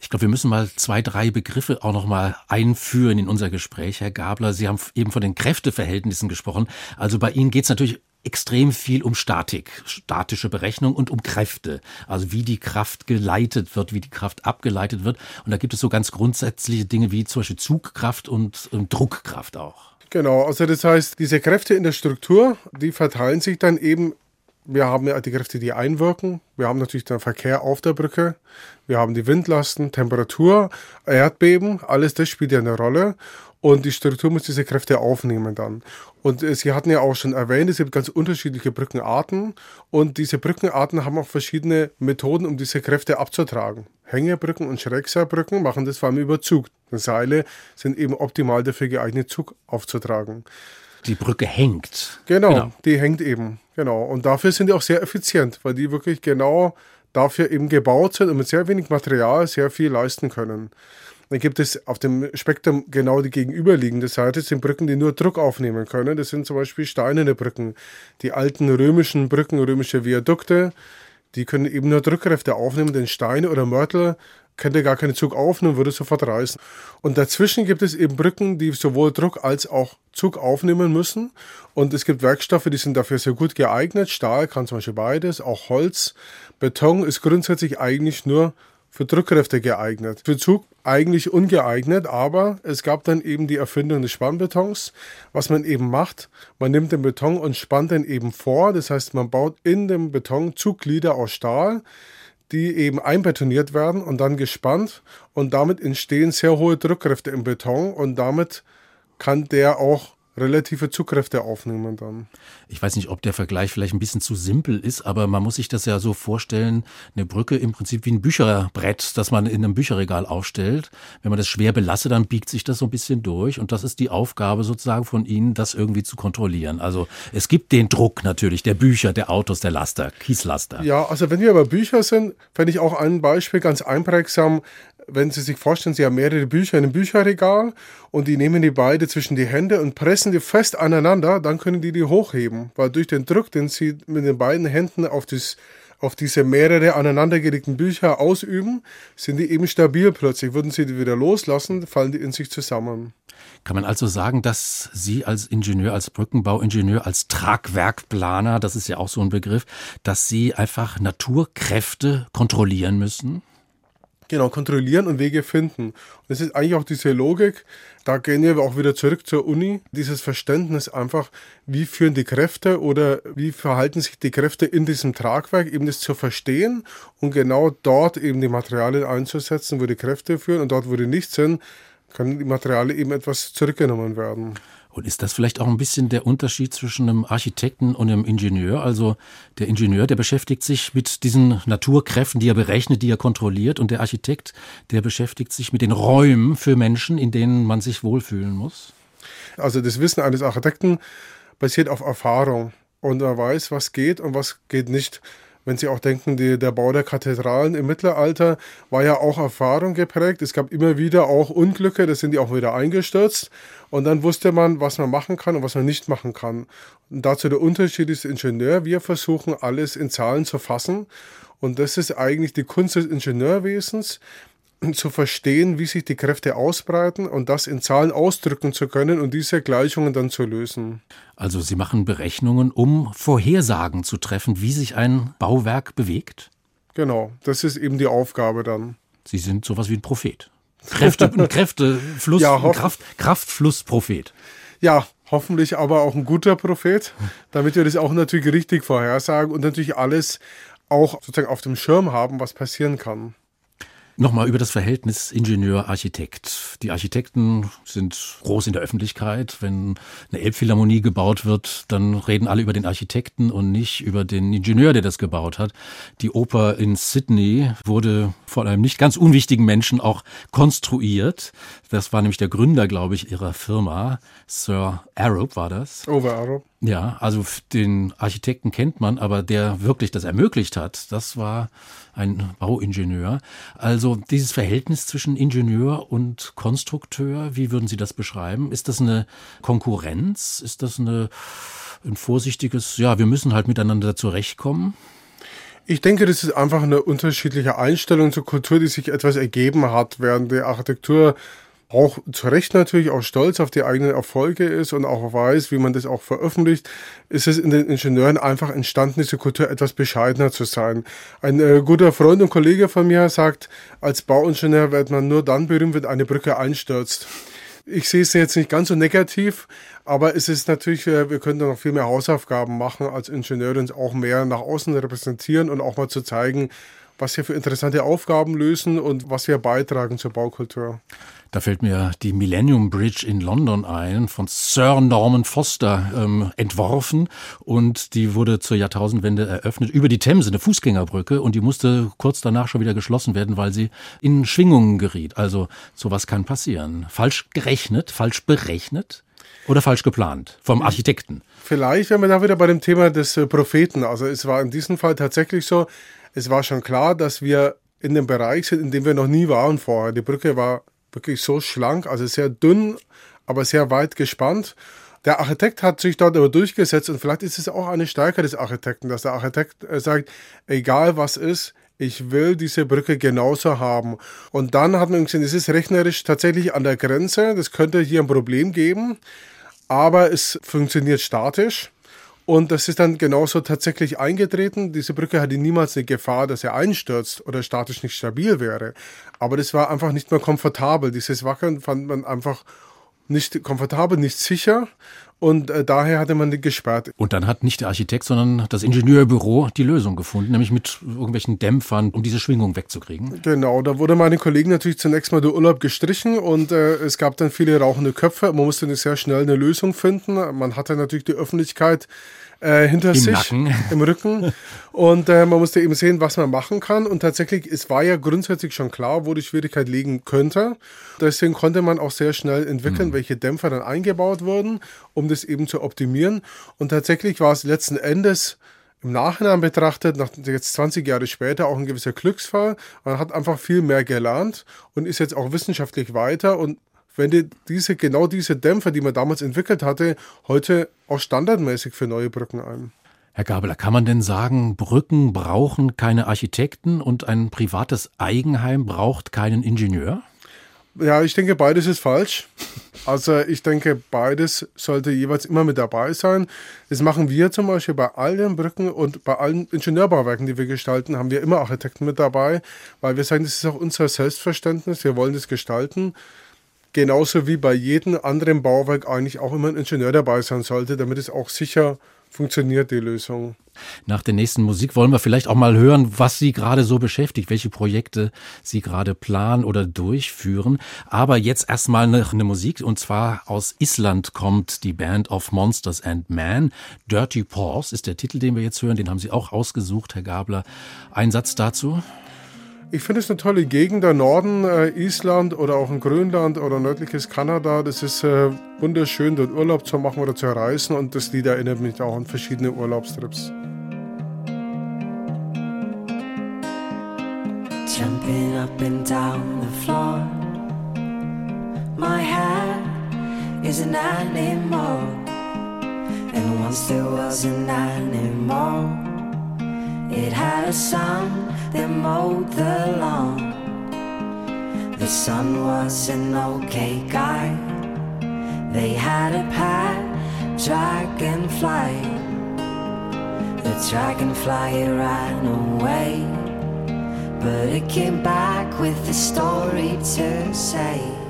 Ich glaube, wir müssen mal zwei, drei Begriffe auch noch mal einführen in unser Gespräch, Herr Gabler. Sie haben eben von den Kräfteverhältnissen gesprochen. Also bei Ihnen geht es natürlich extrem viel um Statik, statische Berechnung und um Kräfte. Also wie die Kraft geleitet wird, wie die Kraft abgeleitet wird. Und da gibt es so ganz grundsätzliche Dinge wie zum Beispiel Zugkraft und ähm, Druckkraft auch. Genau, also das heißt, diese Kräfte in der Struktur, die verteilen sich dann eben. Wir haben ja die Kräfte, die einwirken. Wir haben natürlich den Verkehr auf der Brücke. Wir haben die Windlasten, Temperatur, Erdbeben. Alles das spielt ja eine Rolle. Und die Struktur muss diese Kräfte aufnehmen dann. Und äh, Sie hatten ja auch schon erwähnt, es gibt ganz unterschiedliche Brückenarten. Und diese Brückenarten haben auch verschiedene Methoden, um diese Kräfte abzutragen. Hängebrücken und Schrägseilbrücken machen das vor allem über Zug. Und Seile sind eben optimal dafür geeignet, Zug aufzutragen. Die Brücke hängt. Genau, Genau. die hängt eben. Genau. Und dafür sind die auch sehr effizient, weil die wirklich genau dafür eben gebaut sind und mit sehr wenig Material sehr viel leisten können. Dann gibt es auf dem Spektrum genau die gegenüberliegende Seite, sind Brücken, die nur Druck aufnehmen können. Das sind zum Beispiel steinerne Brücken. Die alten römischen Brücken, römische Viadukte, die können eben nur Druckkräfte aufnehmen, denn Steine oder Mörtel könnte gar keinen Zug aufnehmen, würde sofort reißen. Und dazwischen gibt es eben Brücken, die sowohl Druck als auch Zug aufnehmen müssen. Und es gibt Werkstoffe, die sind dafür sehr gut geeignet. Stahl kann zum Beispiel beides, auch Holz. Beton ist grundsätzlich eigentlich nur für Druckkräfte geeignet. Für Zug eigentlich ungeeignet, aber es gab dann eben die Erfindung des Spannbetons. Was man eben macht, man nimmt den Beton und spannt den eben vor. Das heißt, man baut in dem Beton Zugglieder aus Stahl, die eben einbetoniert werden und dann gespannt. Und damit entstehen sehr hohe Druckkräfte im Beton und damit kann der auch relative Zugkräfte aufnehmen dann. Ich weiß nicht, ob der Vergleich vielleicht ein bisschen zu simpel ist, aber man muss sich das ja so vorstellen, eine Brücke im Prinzip wie ein Bücherbrett, das man in einem Bücherregal aufstellt. Wenn man das schwer belastet, dann biegt sich das so ein bisschen durch und das ist die Aufgabe sozusagen von Ihnen, das irgendwie zu kontrollieren. Also es gibt den Druck natürlich der Bücher, der Autos, der Laster, Kieslaster. Ja, also wenn wir bei Bücher sind, fände ich auch ein Beispiel ganz einprägsam wenn Sie sich vorstellen, Sie haben mehrere Bücher in einem Bücherregal und die nehmen die beide zwischen die Hände und pressen die fest aneinander, dann können die die hochheben, weil durch den Druck, den Sie mit den beiden Händen auf, das, auf diese mehrere aneinandergelegten Bücher ausüben, sind die eben stabil plötzlich. Würden Sie die wieder loslassen, fallen die in sich zusammen. Kann man also sagen, dass Sie als Ingenieur, als Brückenbauingenieur, als Tragwerkplaner, das ist ja auch so ein Begriff, dass Sie einfach Naturkräfte kontrollieren müssen? Genau, kontrollieren und Wege finden. Und das ist eigentlich auch diese Logik, da gehen wir auch wieder zurück zur Uni, dieses Verständnis einfach, wie führen die Kräfte oder wie verhalten sich die Kräfte in diesem Tragwerk, eben das zu verstehen und genau dort eben die Materialien einzusetzen, wo die Kräfte führen und dort, wo die nicht sind, können die Materialien eben etwas zurückgenommen werden. Und ist das vielleicht auch ein bisschen der Unterschied zwischen einem Architekten und einem Ingenieur? Also der Ingenieur, der beschäftigt sich mit diesen Naturkräften, die er berechnet, die er kontrolliert, und der Architekt, der beschäftigt sich mit den Räumen für Menschen, in denen man sich wohlfühlen muss? Also das Wissen eines Architekten basiert auf Erfahrung und er weiß, was geht und was geht nicht. Wenn Sie auch denken, die, der Bau der Kathedralen im Mittelalter war ja auch Erfahrung geprägt. Es gab immer wieder auch Unglücke, da sind die auch wieder eingestürzt. Und dann wusste man, was man machen kann und was man nicht machen kann. Und dazu der Unterschied ist Ingenieur. Wir versuchen alles in Zahlen zu fassen. Und das ist eigentlich die Kunst des Ingenieurwesens, zu verstehen, wie sich die Kräfte ausbreiten und das in Zahlen ausdrücken zu können und diese Gleichungen dann zu lösen. Also Sie machen Berechnungen, um Vorhersagen zu treffen, wie sich ein Bauwerk bewegt? Genau, das ist eben die Aufgabe dann. Sie sind sowas wie ein Prophet. Kräfte, ein Kräftefluss, Ja, ein Kraft, Kraftflussprophet. Ja, hoffentlich aber auch ein guter Prophet, damit wir das auch natürlich richtig vorhersagen und natürlich alles auch sozusagen auf dem Schirm haben, was passieren kann. Nochmal über das Verhältnis Ingenieur-Architekt. Die Architekten sind groß in der Öffentlichkeit. Wenn eine Elbphilharmonie gebaut wird, dann reden alle über den Architekten und nicht über den Ingenieur, der das gebaut hat. Die Oper in Sydney wurde von einem nicht ganz unwichtigen Menschen auch konstruiert. Das war nämlich der Gründer, glaube ich, ihrer Firma. Sir Arup war das. Over Arrow. Ja, also den Architekten kennt man, aber der wirklich das ermöglicht hat, das war ein Bauingenieur. Also dieses Verhältnis zwischen Ingenieur und Konstrukteur, wie würden Sie das beschreiben? Ist das eine Konkurrenz? Ist das eine, ein vorsichtiges, ja, wir müssen halt miteinander zurechtkommen? Ich denke, das ist einfach eine unterschiedliche Einstellung zur Kultur, die sich etwas ergeben hat, während die Architektur auch zu Recht natürlich auch stolz auf die eigenen Erfolge ist und auch weiß, wie man das auch veröffentlicht, ist es in den Ingenieuren einfach entstanden, diese Kultur etwas bescheidener zu sein. Ein äh, guter Freund und Kollege von mir sagt, als Bauingenieur wird man nur dann berühmt, wenn eine Brücke einstürzt. Ich sehe es jetzt nicht ganz so negativ, aber es ist natürlich, äh, wir können da noch viel mehr Hausaufgaben machen als Ingenieure und auch mehr nach außen repräsentieren und auch mal zu zeigen, was wir für interessante Aufgaben lösen und was wir beitragen zur Baukultur. Da fällt mir die Millennium Bridge in London ein, von Sir Norman Foster ähm, entworfen und die wurde zur Jahrtausendwende eröffnet über die Themse, eine Fußgängerbrücke und die musste kurz danach schon wieder geschlossen werden, weil sie in Schwingungen geriet. Also sowas kann passieren. Falsch gerechnet, falsch berechnet oder falsch geplant vom Architekten. Vielleicht wären wir da wieder bei dem Thema des äh, Propheten. Also es war in diesem Fall tatsächlich so, es war schon klar, dass wir in dem Bereich sind, in dem wir noch nie waren vorher. Die Brücke war wirklich so schlank, also sehr dünn, aber sehr weit gespannt. Der Architekt hat sich dort aber durchgesetzt und vielleicht ist es auch eine Stärke des Architekten, dass der Architekt äh, sagt, egal was ist, ich will diese Brücke genauso haben. Und dann hat man gesehen, es ist rechnerisch tatsächlich an der Grenze, das könnte hier ein Problem geben, aber es funktioniert statisch. Und das ist dann genauso tatsächlich eingetreten. Diese Brücke hatte niemals eine Gefahr, dass er einstürzt oder statisch nicht stabil wäre. Aber das war einfach nicht mehr komfortabel. Dieses Wackeln fand man einfach nicht komfortabel, nicht sicher. Und äh, daher hatte man die gesperrt. Und dann hat nicht der Architekt, sondern das Ingenieurbüro die Lösung gefunden, nämlich mit irgendwelchen Dämpfern, um diese Schwingung wegzukriegen. Genau, da wurde meine Kollegen natürlich zunächst mal der Urlaub gestrichen und äh, es gab dann viele rauchende Köpfe. Man musste sehr schnell eine Lösung finden. Man hatte natürlich die Öffentlichkeit äh, hinter Im sich, Nacken. im Rücken. Und äh, man musste eben sehen, was man machen kann. Und tatsächlich, es war ja grundsätzlich schon klar, wo die Schwierigkeit liegen könnte. Deswegen konnte man auch sehr schnell entwickeln, welche Dämpfer dann eingebaut wurden, um das eben zu optimieren. Und tatsächlich war es letzten Endes im Nachhinein betrachtet, nach jetzt 20 Jahre später, auch ein gewisser Glücksfall. Man hat einfach viel mehr gelernt und ist jetzt auch wissenschaftlich weiter und wende diese, genau diese Dämpfer, die man damals entwickelt hatte, heute auch standardmäßig für neue Brücken ein. Herr Gabler, kann man denn sagen, Brücken brauchen keine Architekten und ein privates Eigenheim braucht keinen Ingenieur? Ja, ich denke, beides ist falsch. Also ich denke, beides sollte jeweils immer mit dabei sein. Das machen wir zum Beispiel bei allen Brücken und bei allen Ingenieurbauwerken, die wir gestalten, haben wir immer Architekten mit dabei, weil wir sagen, das ist auch unser Selbstverständnis. Wir wollen das gestalten. Genauso wie bei jedem anderen Bauwerk eigentlich auch immer ein Ingenieur dabei sein sollte, damit es auch sicher funktioniert, die Lösung. Nach der nächsten Musik wollen wir vielleicht auch mal hören, was Sie gerade so beschäftigt, welche Projekte Sie gerade planen oder durchführen. Aber jetzt erstmal noch eine Musik und zwar aus Island kommt die Band of Monsters and Man. Dirty Paws ist der Titel, den wir jetzt hören. Den haben Sie auch ausgesucht, Herr Gabler. Ein Satz dazu? Ich finde es eine tolle Gegend, der Norden, äh, Island oder auch in Grönland oder nördliches Kanada. Das ist äh, wunderschön, dort Urlaub zu machen oder zu reisen und das Lied erinnert mich auch an verschiedene Urlaubstrips. Jumping up and down the floor. My hair is an animal, and once there was an animal. It had a son that mowed the lawn. The son was an okay guy. They had a pet dragonfly. The dragonfly ran away. But it came back with a story to say.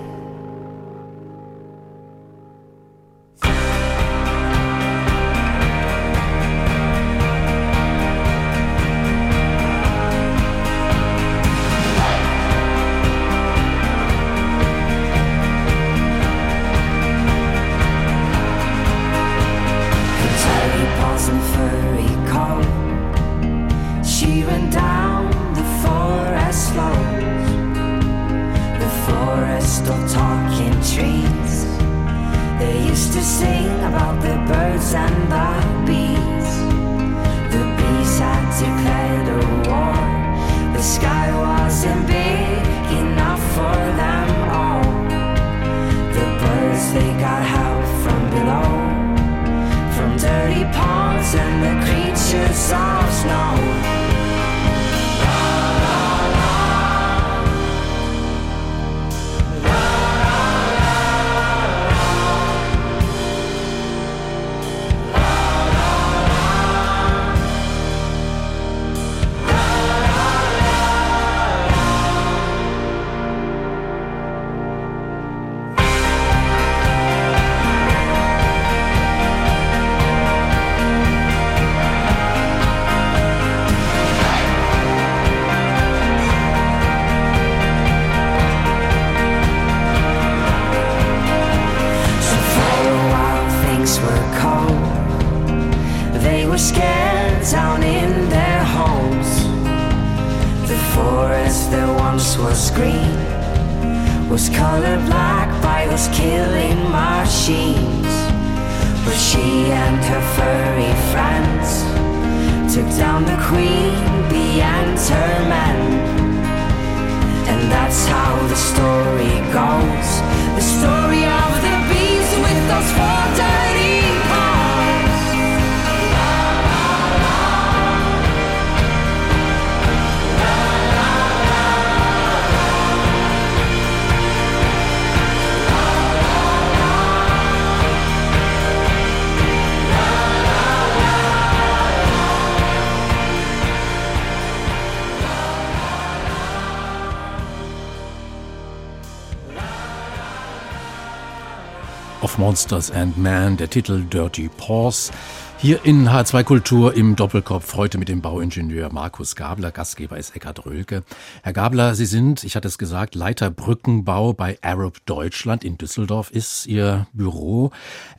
Monsters and Man, der Titel Dirty Paws. Hier in H2 Kultur im Doppelkopf heute mit dem Bauingenieur Markus Gabler. Gastgeber ist Eckhard Rölke. Herr Gabler, Sie sind, ich hatte es gesagt, Leiter Brückenbau bei Arup Deutschland. In Düsseldorf ist Ihr Büro.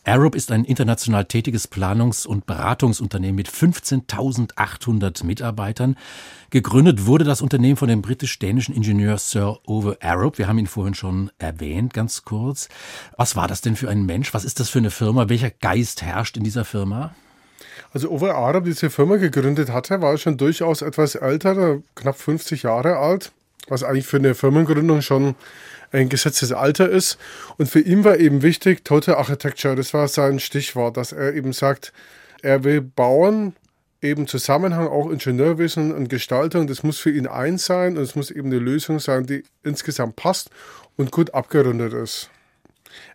Arup ist ein international tätiges Planungs- und Beratungsunternehmen mit 15.800 Mitarbeitern. Gegründet wurde das Unternehmen von dem britisch-dänischen Ingenieur Sir Ove Arup. Wir haben ihn vorhin schon erwähnt, ganz kurz. Was war das denn für ein Mensch? Was ist das für eine Firma? Welcher Geist herrscht in dieser Firma? Also Uwe Arab, diese Firma gegründet hatte, war schon durchaus etwas älter, knapp 50 Jahre alt, was eigentlich für eine Firmengründung schon ein gesetztes Alter ist. Und für ihn war eben wichtig, Total Architecture, das war sein Stichwort, dass er eben sagt, er will bauen, eben Zusammenhang, auch Ingenieurwesen und Gestaltung, das muss für ihn eins sein und es muss eben eine Lösung sein, die insgesamt passt und gut abgerundet ist.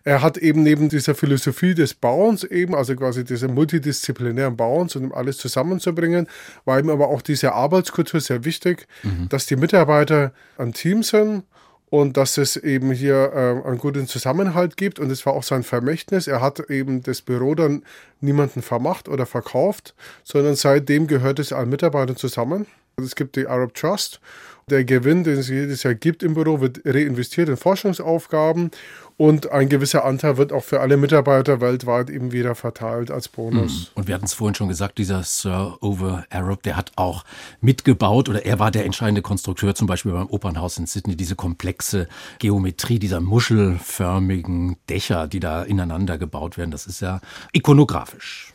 Er hat eben neben dieser Philosophie des Bauens eben, also quasi dieser multidisziplinären Bauens und um alles zusammenzubringen, war ihm aber auch diese Arbeitskultur sehr wichtig, dass die Mitarbeiter ein Team sind und dass es eben hier äh, einen guten Zusammenhalt gibt. Und es war auch sein Vermächtnis. Er hat eben das Büro dann niemanden vermacht oder verkauft, sondern seitdem gehört es allen Mitarbeitern zusammen. Also es gibt die Arab Trust. Der Gewinn, den es jedes Jahr gibt im Büro, wird reinvestiert in Forschungsaufgaben und ein gewisser Anteil wird auch für alle Mitarbeiter weltweit eben wieder verteilt als Bonus. Und wir hatten es vorhin schon gesagt, dieser Sir Ove Arup, der hat auch mitgebaut oder er war der entscheidende Konstrukteur, zum Beispiel beim Opernhaus in Sydney, diese komplexe Geometrie dieser muschelförmigen Dächer, die da ineinander gebaut werden. Das ist ja ikonografisch.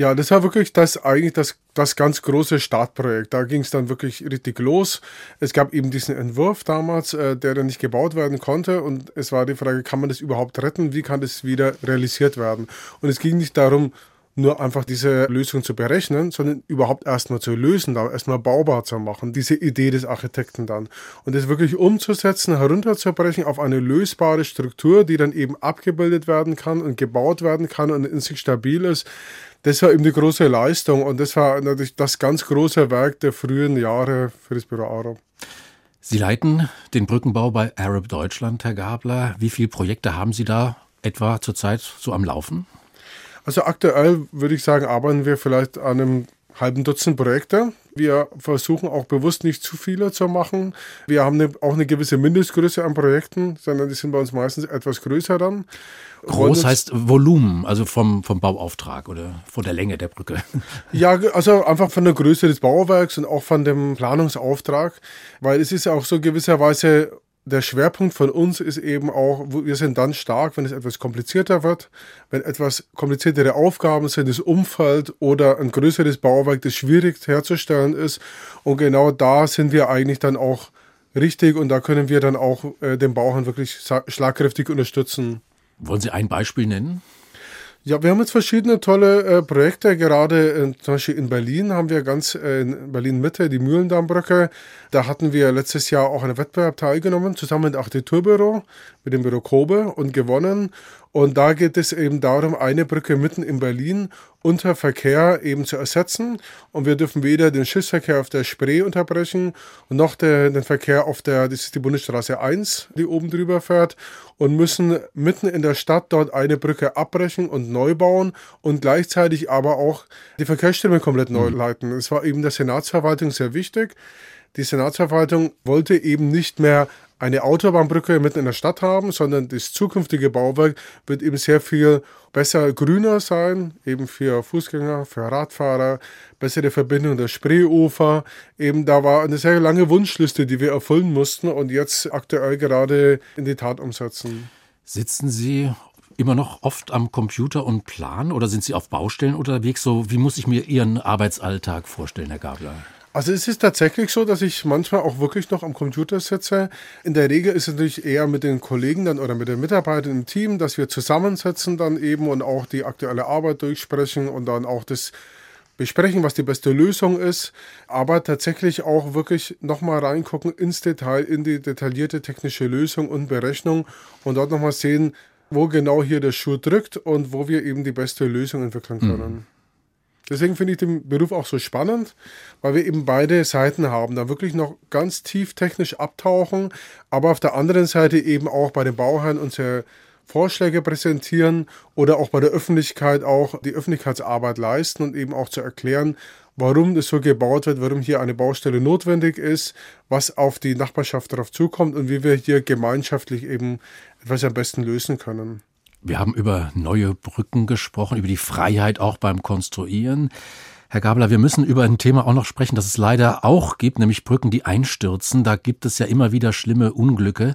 Ja, das war wirklich das eigentlich das, das ganz große Startprojekt. Da ging es dann wirklich richtig los. Es gab eben diesen Entwurf damals, äh, der dann nicht gebaut werden konnte. Und es war die Frage, kann man das überhaupt retten? Wie kann das wieder realisiert werden? Und es ging nicht darum, nur einfach diese Lösung zu berechnen, sondern überhaupt erstmal zu lösen, da erstmal baubar zu machen, diese Idee des Architekten dann. Und das wirklich umzusetzen, herunterzubrechen auf eine lösbare Struktur, die dann eben abgebildet werden kann und gebaut werden kann und in sich stabil ist. Das war eben die große Leistung und das war natürlich das ganz große Werk der frühen Jahre für das Büro Arab. Sie leiten den Brückenbau bei Arab Deutschland, Herr Gabler. Wie viele Projekte haben Sie da etwa zurzeit so am Laufen? Also aktuell würde ich sagen, arbeiten wir vielleicht an einem halben Dutzend Projekte. Wir versuchen auch bewusst nicht zu viele zu machen. Wir haben eine, auch eine gewisse Mindestgröße an Projekten, sondern die sind bei uns meistens etwas größer dann. Groß heißt Volumen, also vom, vom Bauauftrag oder von der Länge der Brücke. Ja, also einfach von der Größe des Bauwerks und auch von dem Planungsauftrag, weil es ist ja auch so gewisserweise der Schwerpunkt von uns ist eben auch, wir sind dann stark, wenn es etwas komplizierter wird, wenn etwas kompliziertere Aufgaben sind, das Umfeld oder ein größeres Bauwerk, das schwierig herzustellen ist. Und genau da sind wir eigentlich dann auch richtig und da können wir dann auch äh, den Bauherrn wirklich schlagkräftig unterstützen. Wollen Sie ein Beispiel nennen? Ja, wir haben jetzt verschiedene tolle äh, Projekte. Gerade äh, zum Beispiel in Berlin haben wir ganz äh, in Berlin Mitte die Mühlendammbrücke. Da hatten wir letztes Jahr auch an einem Wettbewerb teilgenommen, zusammen mit Architekturbüro, mit dem Büro Kobe und gewonnen. Und da geht es eben darum, eine Brücke mitten in Berlin unter Verkehr eben zu ersetzen. Und wir dürfen weder den Schiffsverkehr auf der Spree unterbrechen und noch der, den Verkehr auf der, das ist die Bundesstraße 1, die oben drüber fährt, und müssen mitten in der Stadt dort eine Brücke abbrechen und neu bauen und gleichzeitig aber auch die Verkehrsströme komplett neu leiten. Es war eben der Senatsverwaltung sehr wichtig. Die Senatsverwaltung wollte eben nicht mehr eine Autobahnbrücke mitten in der Stadt haben, sondern das zukünftige Bauwerk wird eben sehr viel besser grüner sein, eben für Fußgänger, für Radfahrer, bessere Verbindung der Spreeufer. Eben da war eine sehr lange Wunschliste, die wir erfüllen mussten und jetzt aktuell gerade in die Tat umsetzen. Sitzen Sie immer noch oft am Computer und planen oder sind Sie auf Baustellen unterwegs? So, wie muss ich mir Ihren Arbeitsalltag vorstellen, Herr Gabler? Also es ist tatsächlich so, dass ich manchmal auch wirklich noch am Computer sitze. In der Regel ist es natürlich eher mit den Kollegen dann oder mit den Mitarbeitern im Team, dass wir zusammensetzen dann eben und auch die aktuelle Arbeit durchsprechen und dann auch das besprechen, was die beste Lösung ist, aber tatsächlich auch wirklich nochmal reingucken ins Detail, in die detaillierte technische Lösung und Berechnung und dort nochmal sehen, wo genau hier der Schuh drückt und wo wir eben die beste Lösung entwickeln können. Deswegen finde ich den Beruf auch so spannend, weil wir eben beide Seiten haben, da wirklich noch ganz tief technisch abtauchen, aber auf der anderen Seite eben auch bei den Bauherren unsere Vorschläge präsentieren oder auch bei der Öffentlichkeit auch die Öffentlichkeitsarbeit leisten und eben auch zu erklären, warum das so gebaut wird, warum hier eine Baustelle notwendig ist, was auf die Nachbarschaft darauf zukommt und wie wir hier gemeinschaftlich eben etwas am besten lösen können. Wir haben über neue Brücken gesprochen, über die Freiheit auch beim Konstruieren. Herr Gabler, wir müssen über ein Thema auch noch sprechen, das es leider auch gibt, nämlich Brücken, die einstürzen. Da gibt es ja immer wieder schlimme Unglücke.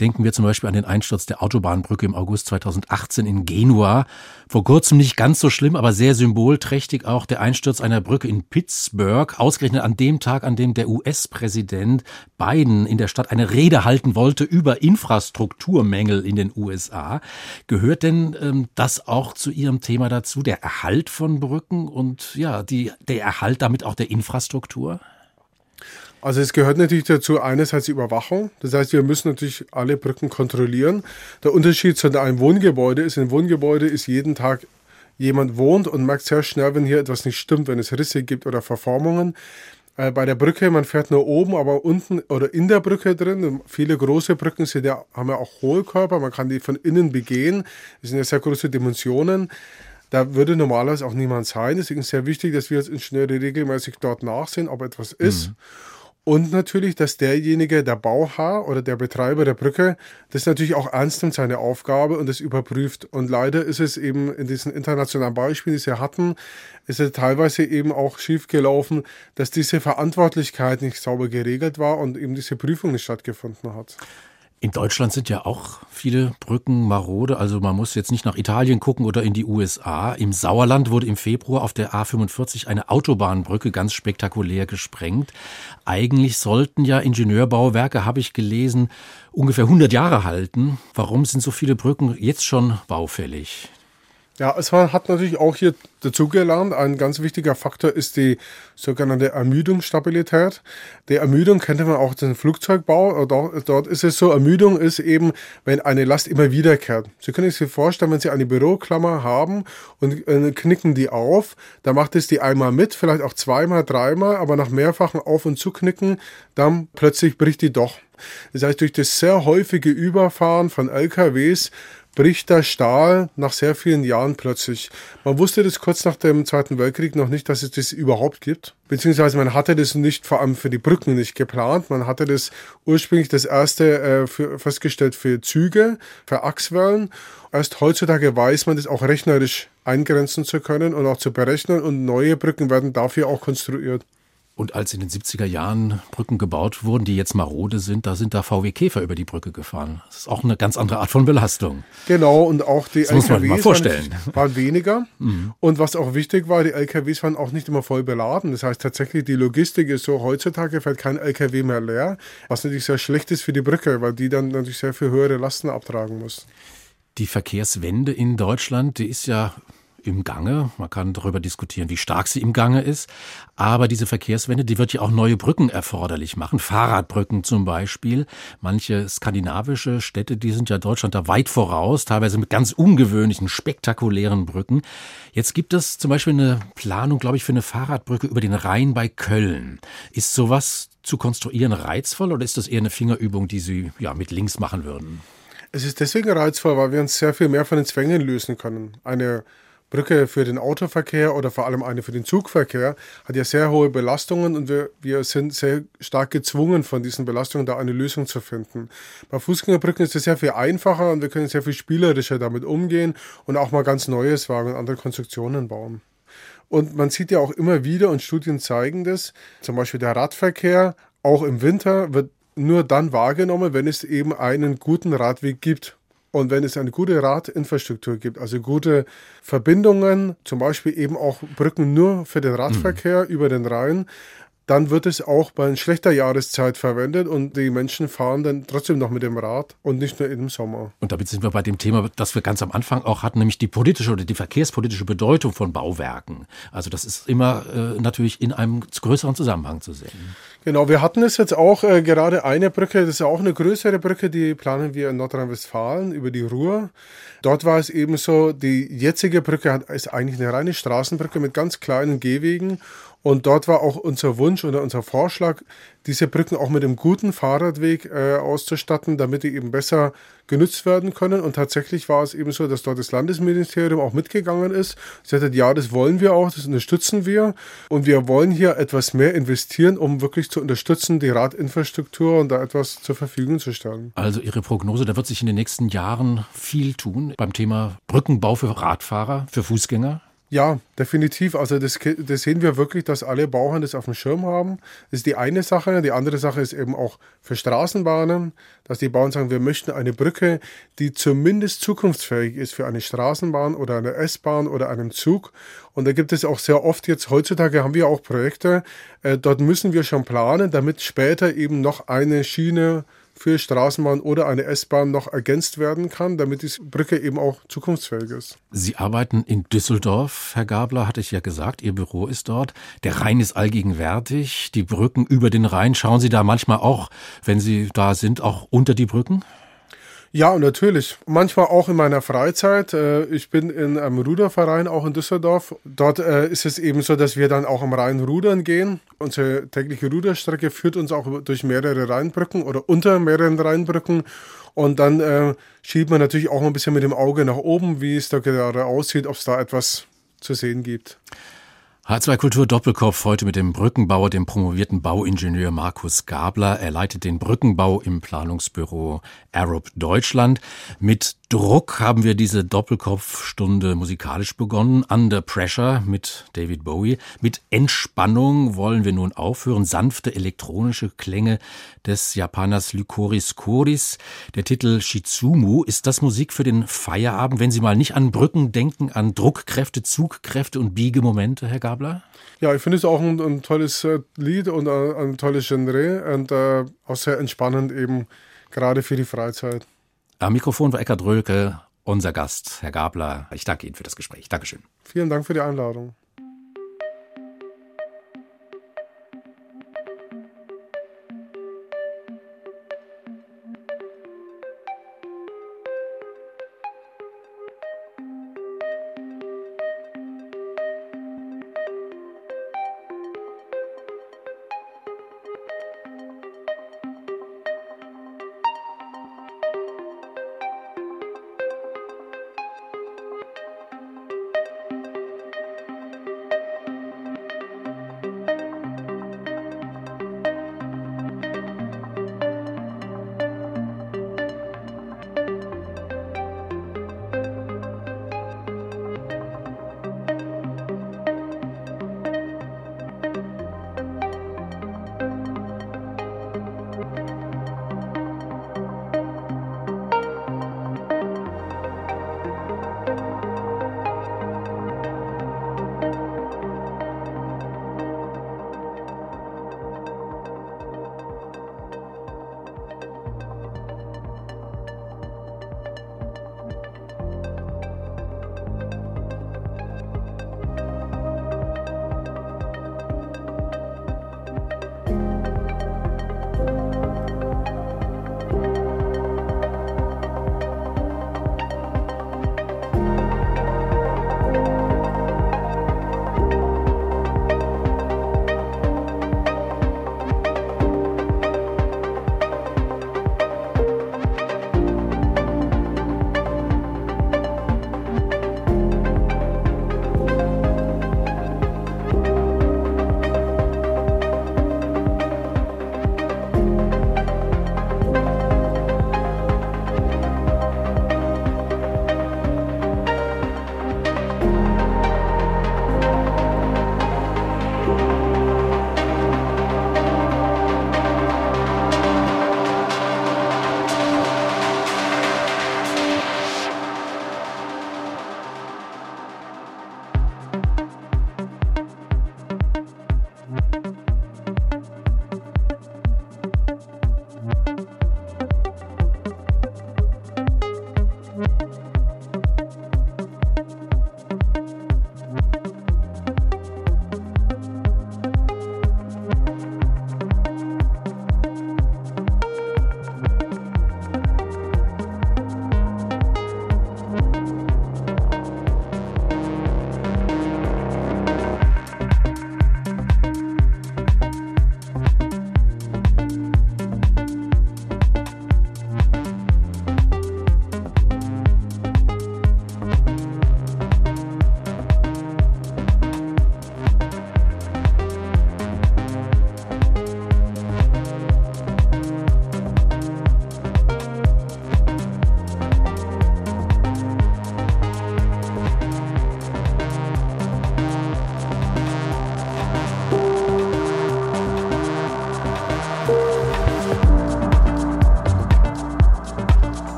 Denken wir zum Beispiel an den Einsturz der Autobahnbrücke im August 2018 in Genua. Vor kurzem nicht ganz so schlimm, aber sehr symbolträchtig auch der Einsturz einer Brücke in Pittsburgh, ausgerechnet an dem Tag, an dem der US-Präsident Biden in der Stadt eine Rede halten wollte über Infrastrukturmängel in den USA. Gehört denn ähm, das auch zu Ihrem Thema dazu, der Erhalt von Brücken und ja, die, der Erhalt damit auch der Infrastruktur? Also es gehört natürlich dazu einerseits die Überwachung. Das heißt, wir müssen natürlich alle Brücken kontrollieren. Der Unterschied zu einem Wohngebäude ist, ein Wohngebäude ist jeden Tag jemand wohnt und merkt sehr schnell, wenn hier etwas nicht stimmt, wenn es Risse gibt oder Verformungen. Äh, bei der Brücke, man fährt nur oben, aber unten oder in der Brücke drin. Viele große Brücken sind ja, haben ja auch Hohlkörper, man kann die von innen begehen. Das sind ja sehr große Dimensionen. Da würde normalerweise auch niemand sein. Deswegen ist es sehr wichtig, dass wir als Ingenieure regelmäßig dort nachsehen, ob etwas ist. Und natürlich, dass derjenige, der Bauherr oder der Betreiber der Brücke, das natürlich auch ernst nimmt, seine Aufgabe und das überprüft. Und leider ist es eben in diesen internationalen Beispielen, die sie hatten, ist es teilweise eben auch schiefgelaufen, dass diese Verantwortlichkeit nicht sauber geregelt war und eben diese Prüfung nicht stattgefunden hat. In Deutschland sind ja auch viele Brücken marode. Also man muss jetzt nicht nach Italien gucken oder in die USA. Im Sauerland wurde im Februar auf der A45 eine Autobahnbrücke ganz spektakulär gesprengt. Eigentlich sollten ja Ingenieurbauwerke, habe ich gelesen, ungefähr 100 Jahre halten. Warum sind so viele Brücken jetzt schon baufällig? Ja, es hat natürlich auch hier dazugelernt. Ein ganz wichtiger Faktor ist die sogenannte Ermüdungsstabilität. Die Ermüdung kennt man auch den Flugzeugbau. Dort, dort ist es so, Ermüdung ist eben, wenn eine Last immer wiederkehrt. Sie können sich vorstellen, wenn Sie eine Büroklammer haben und äh, knicken die auf, dann macht es die einmal mit, vielleicht auch zweimal, dreimal, aber nach mehrfachen Auf- und Zuknicken, dann plötzlich bricht die doch. Das heißt, durch das sehr häufige Überfahren von LKWs bricht der Stahl nach sehr vielen Jahren plötzlich. Man wusste das kurz nach dem Zweiten Weltkrieg noch nicht, dass es das überhaupt gibt. Beziehungsweise man hatte das nicht vor allem für die Brücken nicht geplant. Man hatte das ursprünglich das erste äh, für, festgestellt für Züge, für Achswellen. Erst heutzutage weiß man das auch rechnerisch eingrenzen zu können und auch zu berechnen und neue Brücken werden dafür auch konstruiert. Und als in den 70er Jahren Brücken gebaut wurden, die jetzt marode sind, da sind da VW Käfer über die Brücke gefahren. Das ist auch eine ganz andere Art von Belastung. Genau, und auch die Das muss man LKWs mal vorstellen. Waren, waren weniger. Und was auch wichtig war, die LKWs waren auch nicht immer voll beladen. Das heißt tatsächlich, die Logistik ist so, heutzutage fällt kein LKW mehr leer, was natürlich sehr schlecht ist für die Brücke, weil die dann natürlich sehr viel höhere Lasten abtragen muss. Die Verkehrswende in Deutschland, die ist ja im Gange. Man kann darüber diskutieren, wie stark sie im Gange ist. Aber diese Verkehrswende, die wird ja auch neue Brücken erforderlich machen. Fahrradbrücken zum Beispiel. Manche skandinavische Städte, die sind ja Deutschland da weit voraus, teilweise mit ganz ungewöhnlichen, spektakulären Brücken. Jetzt gibt es zum Beispiel eine Planung, glaube ich, für eine Fahrradbrücke über den Rhein bei Köln. Ist sowas zu konstruieren reizvoll oder ist das eher eine Fingerübung, die Sie ja mit links machen würden? Es ist deswegen reizvoll, weil wir uns sehr viel mehr von den Zwängen lösen können. Eine Brücke für den Autoverkehr oder vor allem eine für den Zugverkehr hat ja sehr hohe Belastungen und wir, wir sind sehr stark gezwungen, von diesen Belastungen da eine Lösung zu finden. Bei Fußgängerbrücken ist es sehr viel einfacher und wir können sehr viel spielerischer damit umgehen und auch mal ganz Neues wagen und andere Konstruktionen bauen. Und man sieht ja auch immer wieder, und Studien zeigen das, zum Beispiel der Radverkehr, auch im Winter, wird nur dann wahrgenommen, wenn es eben einen guten Radweg gibt. Und wenn es eine gute Radinfrastruktur gibt, also gute Verbindungen, zum Beispiel eben auch Brücken nur für den Radverkehr über den Rhein, dann wird es auch bei schlechter Jahreszeit verwendet und die Menschen fahren dann trotzdem noch mit dem Rad und nicht nur im Sommer. Und damit sind wir bei dem Thema, das wir ganz am Anfang auch hatten, nämlich die politische oder die verkehrspolitische Bedeutung von Bauwerken. Also das ist immer äh, natürlich in einem größeren Zusammenhang zu sehen. Genau, wir hatten es jetzt auch äh, gerade eine Brücke, das ist ja auch eine größere Brücke, die planen wir in Nordrhein-Westfalen über die Ruhr. Dort war es eben so, die jetzige Brücke hat, ist eigentlich eine reine Straßenbrücke mit ganz kleinen Gehwegen Und dort war auch unser Wunsch oder unser Vorschlag, diese Brücken auch mit einem guten Fahrradweg äh, auszustatten, damit die eben besser genutzt werden können. Und tatsächlich war es eben so, dass dort das Landesministerium auch mitgegangen ist. Sie hat gesagt, ja, das wollen wir auch, das unterstützen wir. Und wir wollen hier etwas mehr investieren, um wirklich zu unterstützen, die Radinfrastruktur und da etwas zur Verfügung zu stellen. Also Ihre Prognose, da wird sich in den nächsten Jahren viel tun beim Thema Brückenbau für Radfahrer, für Fußgänger. Ja, definitiv. Also das, das sehen wir wirklich, dass alle Bauern das auf dem Schirm haben. Das ist die eine Sache. Die andere Sache ist eben auch für Straßenbahnen, dass die Bauern sagen, wir möchten eine Brücke, die zumindest zukunftsfähig ist für eine Straßenbahn oder eine S-Bahn oder einen Zug. Und da gibt es auch sehr oft jetzt, heutzutage haben wir auch Projekte, äh, dort müssen wir schon planen, damit später eben noch eine Schiene für Straßenbahn oder eine S-Bahn noch ergänzt werden kann, damit die Brücke eben auch zukunftsfähig ist. Sie arbeiten in Düsseldorf, Herr Gabler, hatte ich ja gesagt, Ihr Büro ist dort. Der Rhein ist allgegenwärtig, die Brücken über den Rhein. Schauen Sie da manchmal auch, wenn Sie da sind, auch unter die Brücken? Ja, natürlich. Manchmal auch in meiner Freizeit. Äh, ich bin in einem Ruderverein auch in Düsseldorf. Dort äh, ist es eben so, dass wir dann auch am Rhein rudern gehen. Unsere tägliche Ruderstrecke führt uns auch durch mehrere Rheinbrücken oder unter mehreren Rheinbrücken. Und dann äh, schiebt man natürlich auch ein bisschen mit dem Auge nach oben, wie es da gerade aussieht, ob es da etwas zu sehen gibt. H2 Kultur Doppelkopf heute mit dem Brückenbauer, dem promovierten Bauingenieur Markus Gabler. Er leitet den Brückenbau im Planungsbüro Arup Deutschland. Mit Druck haben wir diese Doppelkopfstunde musikalisch begonnen. Under Pressure mit David Bowie. Mit Entspannung wollen wir nun aufhören. Sanfte elektronische Klänge des Japaners Lycoris Koris. Der Titel Shizumu. Ist das Musik für den Feierabend, wenn Sie mal nicht an Brücken denken, an Druckkräfte, Zugkräfte und Biegemomente, Herr Gabler? Ja, ich finde es auch ein, ein tolles äh, Lied und ein, ein tolles Genre und äh, auch sehr entspannend eben gerade für die Freizeit. Am Mikrofon war Eckhard Rölke, unser Gast, Herr Gabler. Ich danke Ihnen für das Gespräch. Dankeschön. Vielen Dank für die Einladung.